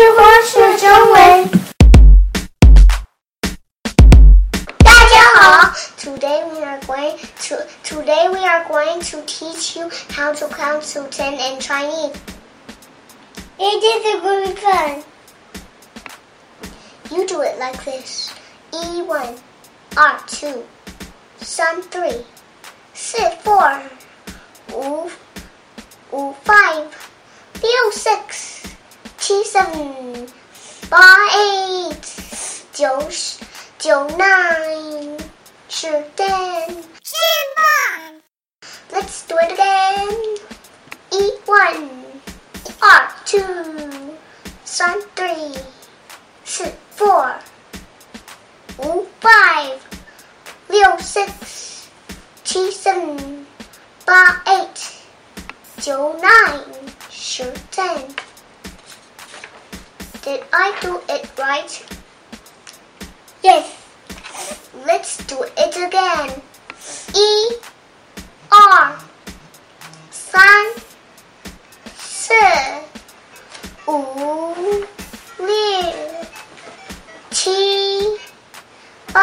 花式中文。大家好，Today we are going to Today we are going to teach you how to count to ten in Chinese. It is a good fun. You do it like this: E one, R two, 三 three, 四 four, 五五 five, 六 six, 七 seven, 八 eight, 九十九 nine, 十 ten. Let's do it again. E one, R two, 三 three, 四 four, 五 five, 六 six, 七 seven, 八 eight, 九 nine, 十 ten. Did I do it right? Yes. Let's do it again. E R 三四五六七八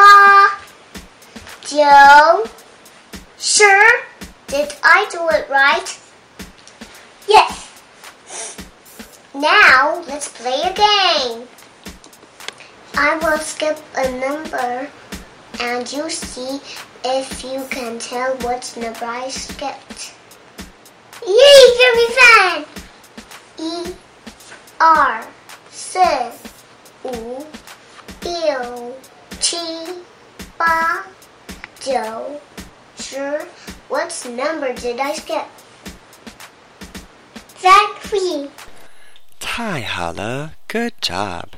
九十 Did I do it right? Yes. Now, let's play a game. I will skip a number and you see if you can tell what number I skipped. Yay, very fun! E R C U Liu Qi Ba What number did I skip? Exactly. 太好了，Good job.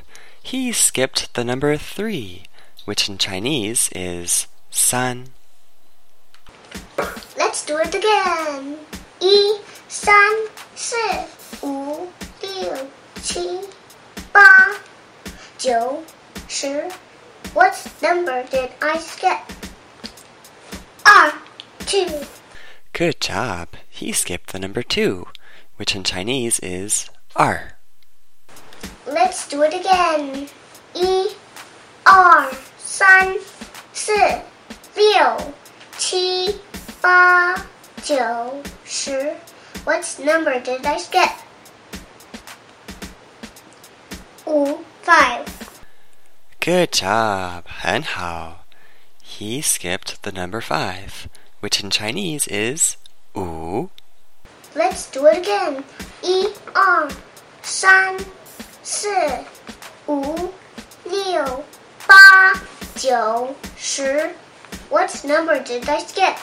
He skipped the number three, which in Chinese is 三。 Let's do it again. 一三四五六七八九十 What number did I skip? 二 two. Good job. He skipped the number two, which in Chinese is 二。 Let's do it again. 一二三四六七八九十 What number did I skip? 五 five. Good job. 很好。He skipped the number five, which in Chinese is 五。 Let's do it again. 一二三 Joe, sure. What number did I skip?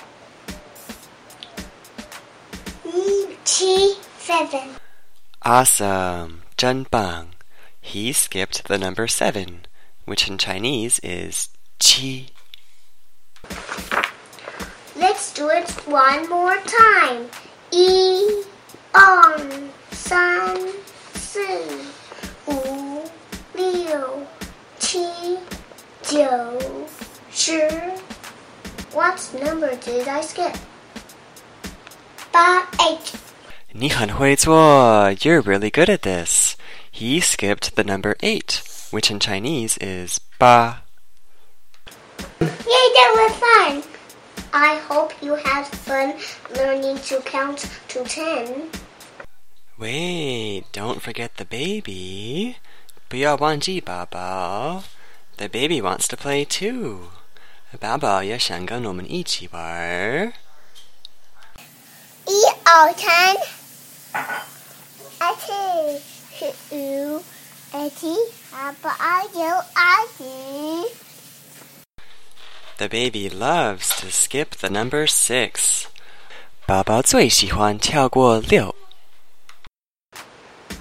T7. Awesome. Zhen Bang. He skipped the number 7, which in Chinese is Qi. Let's do it one more time. Yi, on, san, si, wu. number did I skip? 八 eight. 你很会做. You're really good at this. He skipped the number eight, which in Chinese is 八。 Yay, that was fun! I hope you had fun learning to count to ten. Wait, don't forget the baby. 不要忘记宝宝. The baby wants to play too. 宝宝也想跟我们一起玩。一二三，二四四五二七二八二九二十。 The baby loves to skip the number six. 宝宝最喜欢跳过六。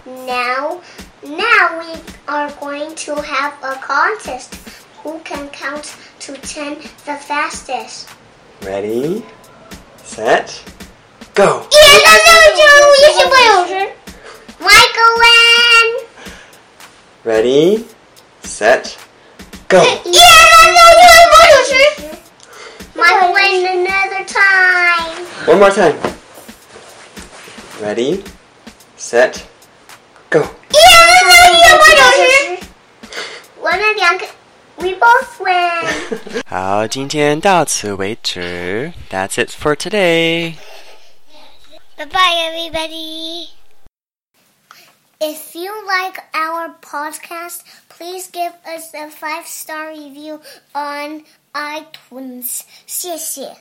Now, now we are going to have a contest. Who can count to ten the fastest? Ready, set, go. 一二三四五六七八九十十八九十。Michael win. Ready, set, go. 一二三四五六七八九十。Michael win another time. One more time. Ready, set, go. 一二三四五六七八 两个 ，we both win。好，今天到此为止。That's it for today. Bye bye, everybody. If you like our podcast, please give us a five star review on iTunes. 谢谢。